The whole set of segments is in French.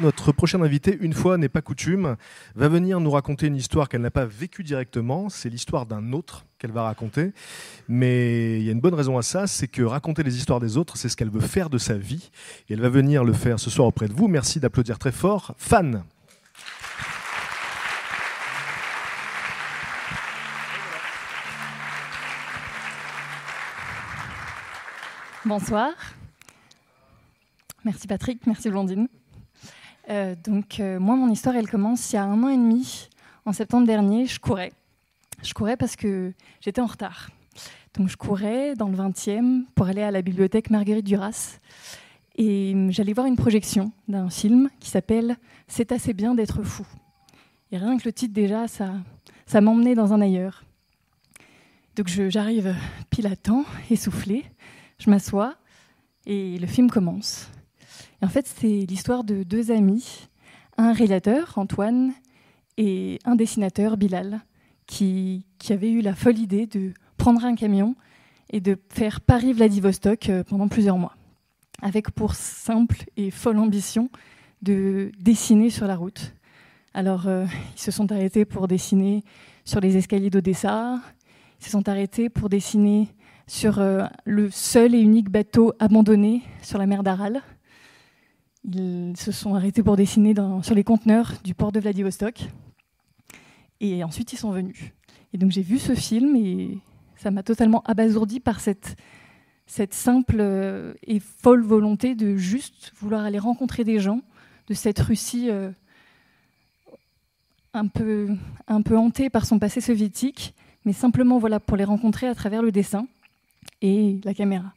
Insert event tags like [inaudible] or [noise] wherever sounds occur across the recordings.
Notre prochaine invitée, une fois n'est pas coutume, va venir nous raconter une histoire qu'elle n'a pas vécue directement. C'est l'histoire d'un autre qu'elle va raconter. Mais il y a une bonne raison à ça, c'est que raconter les histoires des autres, c'est ce qu'elle veut faire de sa vie. Et elle va venir le faire ce soir auprès de vous. Merci d'applaudir très fort. Fan. Bonsoir. Merci Patrick, merci Blandine. Euh, donc euh, moi, mon histoire, elle commence il y a un an et demi. En septembre dernier, je courais. Je courais parce que j'étais en retard. Donc je courais dans le 20e pour aller à la bibliothèque Marguerite Duras. Et hum, j'allais voir une projection d'un film qui s'appelle C'est assez bien d'être fou. Et rien que le titre déjà, ça, ça m'emmenait dans un ailleurs. Donc j'arrive pile à temps, essoufflée. Je m'assois et le film commence. En fait, c'est l'histoire de deux amis, un réalisateur, Antoine, et un dessinateur, Bilal, qui, qui avaient eu la folle idée de prendre un camion et de faire Paris-Vladivostok euh, pendant plusieurs mois, avec pour simple et folle ambition de dessiner sur la route. Alors, euh, ils se sont arrêtés pour dessiner sur les escaliers d'Odessa, ils se sont arrêtés pour dessiner sur euh, le seul et unique bateau abandonné sur la mer d'Aral. Ils se sont arrêtés pour dessiner sur les conteneurs du port de Vladivostok. Et ensuite, ils sont venus. Et donc, j'ai vu ce film et ça m'a totalement abasourdi par cette, cette simple euh, et folle volonté de juste vouloir aller rencontrer des gens de cette Russie euh, un, peu, un peu hantée par son passé soviétique, mais simplement voilà, pour les rencontrer à travers le dessin et la caméra.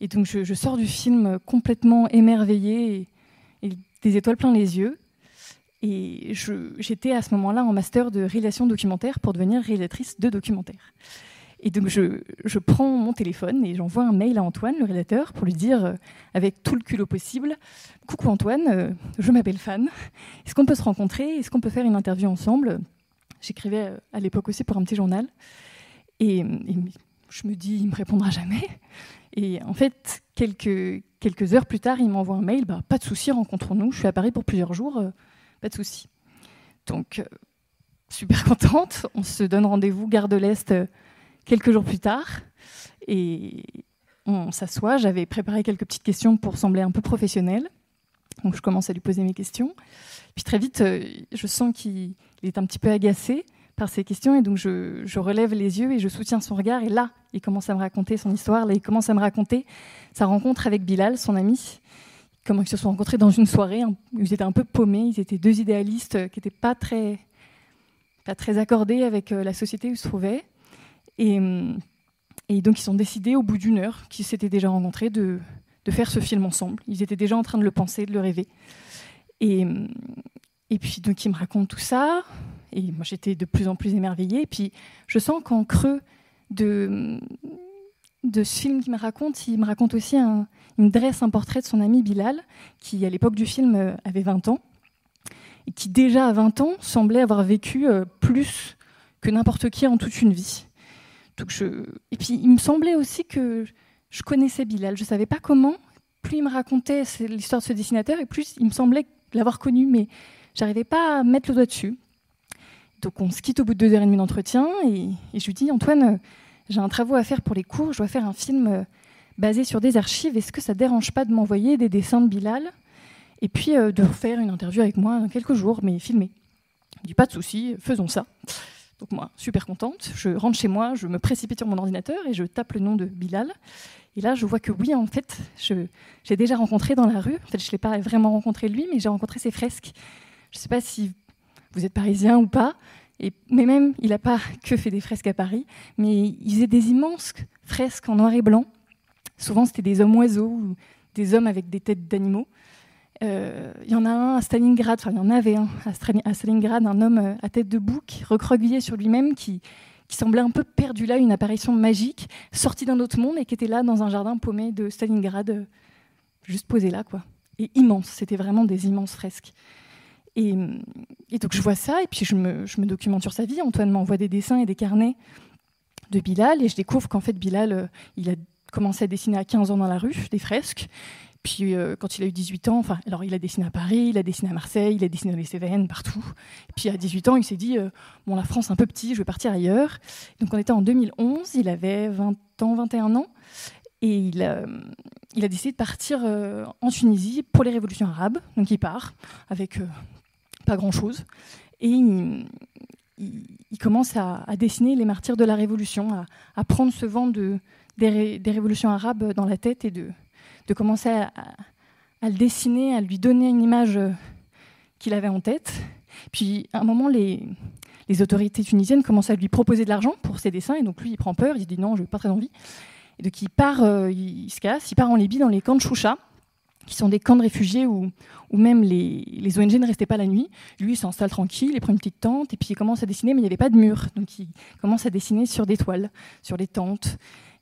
Et donc je, sors du film complètement émerveillée et, des étoiles plein les yeux. Et j'étais à ce moment-là en master de réalisation documentaire pour devenir réalisatrice de documentaire. Et donc je, prends mon téléphone et j'envoie un mail à Antoine, le réalisateur, pour lui dire, euh, avec tout le culot possible, Coucou Antoine, euh, je m'appelle Fan. Est-ce qu'on peut se rencontrer? Est-ce qu'on peut faire une interview ensemble? J'écrivais euh, à l'époque aussi pour un petit journal. Et je me dis, il me répondra jamais. Et en fait, quelques, heures plus tard, il m'envoie un mail, bah, pas de souci, rencontrons-nous, je suis à Paris pour plusieurs jours, euh, pas de souci. Donc, euh, super [laughs] contente, on se donne rendez-vous gare de l'Est euh, quelques jours plus tard, et on s'assoit, j'avais préparé quelques petites questions pour sembler un peu professionnelle, donc je commence à lui poser mes questions. Puis très vite, je sens qu'il il est un petit peu agacé par ces questions, et donc je, relève les yeux et je soutiens son regard, et là, il commence à me raconter son histoire, là, il commence à me raconter sa rencontre avec Bilal, son ami, comment ils se sont rencontrés dans une soirée, ils étaient un peu paumés, ils étaient deux idéalistes euh, qui n'étaient pas très, accordés avec euh, la société où ils se trouvaient. Et, et donc ils sont décidés, au bout d'une heure, qu'ils s'étaient déjà rencontrés, de, faire ce film ensemble. Ils étaient déjà en train de le penser, de le rêver. Et puis donc il me raconte tout ça, et moi j'étais de plus en plus émerveillée. Et puis je sens qu'en creux de, ce film qu'il me raconte, il me raconte aussi un, il me dresse un portrait de son ami Bilal, qui à l'époque du film euh, avait 20 ans, et qui déjà à 20 ans semblait avoir vécu euh, plus que n'importe qui en toute une vie. Et puis il me semblait aussi que je connaissais Bilal, je ne savais pas comment. Plus il me racontait l'histoire de ce dessinateur, et plus il me semblait l'avoir connu, mais j'arrivais pas à mettre le doigt dessus. Donc on se quitte au bout de deux heures et demie d'entretien, et, je lui dis Antoine, euh, j'ai un travaux à faire pour les cours, je dois faire un film euh, basé sur des archives. Est-ce que ça ne dérange pas de m'envoyer des dessins de Bilal et puis euh, de faire une interview avec moi dans quelques jours, mais filmée? Il dit pas de souci, faisons ça. Donc moi, super contente, je rentre chez moi, je me précipite sur mon ordinateur et je tape le nom de Bilal. Et là, je vois que oui, en fait, j'ai déjà rencontré dans la rue. En fait, je ne l'ai pas vraiment rencontré lui, mais j'ai rencontré ses fresques. Je ne sais pas si vous êtes parisien ou pas. Mais même, il n'a pas que fait des fresques à Paris, mais il faisait des immenses fresques en noir et blanc. Souvent, c'était des hommes oiseaux ou des hommes avec des têtes d'animaux. Euh, il y en a un à Stalingrad, enfin il y en avait un à Stalingrad, un homme euh, à tête de bouc, recroquevillé sur lui-même, qui, semblait un peu perdu là, une apparition magique, sorti d'un autre monde et qui était là dans un jardin paumé de Stalingrad, euh, juste posé là, quoi. Et immense, c'était vraiment des immenses fresques. Et, et, donc je vois ça, et puis je me, documente sur sa vie. Antoine m'envoie des dessins et des carnets de Bilal, et je découvre qu'en fait Bilal, il a commencé à dessiner à 15 ans dans la rue, des fresques. Puis euh, quand il a eu 18 ans, enfin, alors il a dessiné à Paris, il a dessiné à Marseille, il a dessiné dans les Cévennes, partout. Puis à 18 ans, il s'est dit, euh, bon, la France un peu petit, je vais partir ailleurs. Donc on était en 2011, il avait 20 ans, 21 ans, et il a, décidé de partir euh, en Tunisie pour les révolutions arabes. Donc il part avec pas grand-chose. Et il, il, commence à, dessiner les martyrs de la Révolution, à, prendre ce vent de, des, révolutions arabes dans la tête et de de commencer à, le dessiner, à lui donner une image euh, qu'il avait en tête. Puis à un moment, les, autorités tunisiennes commencent à lui proposer de l'argent pour ses dessins, et donc lui, il prend peur, il dit non, je n'ai pas très envie. Et donc il part, euh, il, se casse, il part en Libye dans les camps de Choucha, qui sont des camps de réfugiés où, où même les, les, ONG ne restaient pas la nuit. Lui, il s'installe tranquille, il prend une petite tente, et puis il commence à dessiner, mais il n'y avait pas de mur. Donc il commence à dessiner sur des toiles, sur les tentes.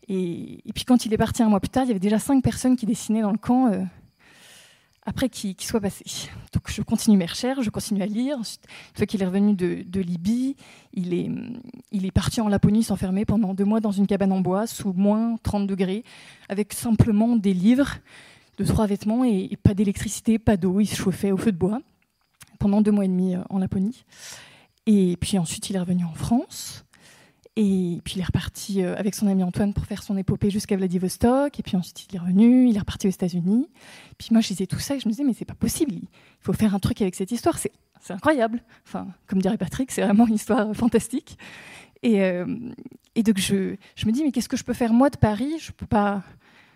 Et, puis quand il est parti un mois plus tard, il y avait déjà cinq personnes qui dessinaient dans le camp euh, après qu'il soit passé. Donc je continue mes recherches, je continue à lire. Ensuite, une fois qu'il est revenu de, Libye, il est, il est parti en Laponie s'enfermer pendant deux mois dans une cabane en bois sous moins 30 degrés, avec simplement des livres, de trois vêtements et, pas d'électricité, pas d'eau. Il se chauffait au feu de bois pendant deux mois et demi euh, en Laponie. Et puis ensuite, il est revenu en France. Et puis il est reparti euh, avec son ami Antoine pour faire son épopée jusqu'à Vladivostok. Et puis ensuite il est revenu, il est reparti aux États-Unis. Puis moi je disais tout ça et je me disais mais c'est pas possible, il faut faire un truc avec cette histoire, c'est incroyable. Enfin, comme dirait Patrick, c'est vraiment une histoire fantastique. Et, euh, et donc je, je, me dis mais qu'est-ce que je peux faire moi de Paris? Je peux pas.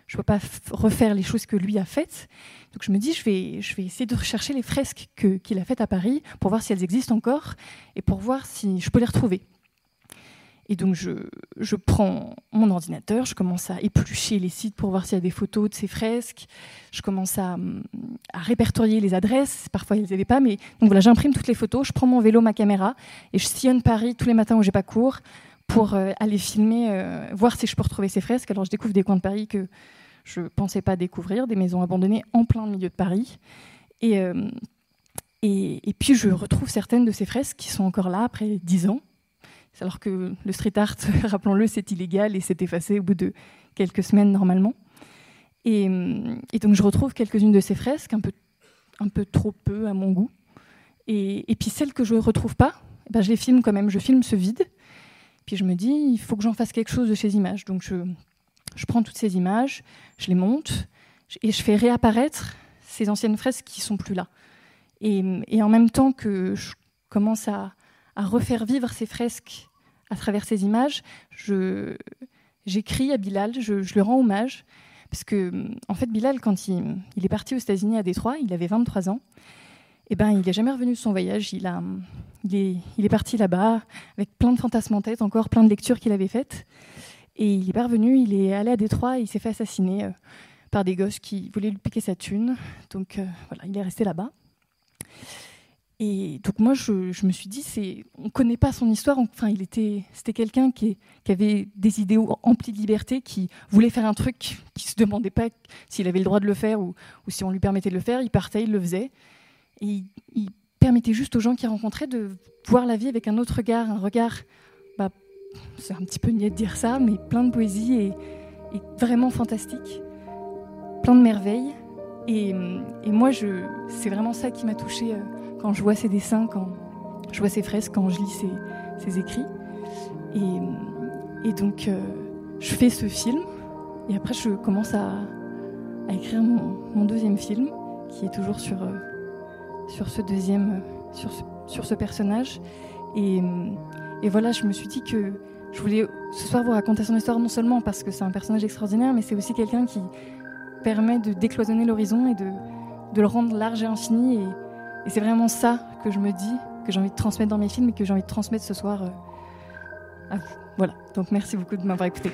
Je peux pas refaire les choses que lui a faites. Donc je me dis, je vais, je vais essayer de rechercher les fresques qu'il a faites à Paris pour voir si elles existent encore et pour voir si je peux les retrouver. Et donc, je, prends mon ordinateur, je commence à éplucher les sites pour voir s'il y a des photos de ces fresques. Je commence à, répertorier les adresses. Parfois, ils avaient pas, mais donc voilà, j'imprime toutes les photos. Je prends mon vélo, ma caméra, et je sillonne Paris tous les matins où j'ai pas cours pour euh, aller filmer, euh, voir si je peux retrouver ces fresques. Alors, je découvre des coins de Paris que je pensais pas découvrir, des maisons abandonnées en plein milieu de Paris. Et, euh, et, puis, je retrouve certaines de ces fresques qui sont encore là après dix ans alors que le street art, [laughs] rappelons-le, c'est illégal et s'est effacé au bout de quelques semaines normalement. Et, donc je retrouve quelques-unes de ces fresques, un peu, un peu trop peu à mon goût. Et, puis celles que je ne retrouve pas, eh ben je les filme quand même, je filme ce vide. Puis je me dis, il faut que j'en fasse quelque chose de ces images. Donc je, je prends toutes ces images, je les monte et je fais réapparaître ces anciennes fresques qui sont plus là. Et, et en même temps que je commence à, à refaire vivre ces fresques à travers ces images, j'écris à Bilal, je, lui rends hommage, parce que, en fait, Bilal, quand il, est parti aux États-Unis à Détroit, il avait 23 ans, eh ben, il n'est jamais revenu de son voyage. Il, a, il, est, il est parti là-bas avec plein de fantasmes en tête, encore plein de lectures qu'il avait faites. Et il est pas revenu, il est allé à Détroit et il s'est fait assassiner euh, par des gosses qui voulaient lui piquer sa thune. Donc euh, voilà, il est resté là-bas. Et donc moi, je, me suis dit, c'est, on connaît pas son histoire. Enfin, il était, c'était quelqu'un qui, avait des idéaux emplis de liberté, qui voulait faire un truc, qui se demandait pas s'il avait le droit de le faire ou, si on lui permettait de le faire. Il partait, il le faisait, et il, permettait juste aux gens qu'il rencontrait de voir la vie avec un autre regard, un regard, bah, c'est un petit peu niais de dire ça, mais plein de poésie et, vraiment fantastique, plein de merveilles. Et, moi, c'est vraiment ça qui m'a touchée. Euh, quand je vois ses dessins, quand je vois ses fresques, quand je lis ses, écrits. Et, donc, euh, je fais ce film, et après, je commence à, écrire mon, deuxième film, qui est toujours sur, euh, sur ce deuxième, sur ce, sur ce personnage. Et, et, voilà, je me suis dit que je voulais ce soir vous raconter son histoire, non seulement parce que c'est un personnage extraordinaire, mais c'est aussi quelqu'un qui permet de décloisonner l'horizon et de, de le rendre large et infini. Et, et c'est vraiment ça que je me dis, que j'ai envie de transmettre dans mes films et que j'ai envie de transmettre ce soir à vous. Voilà, donc merci beaucoup de m'avoir écouté.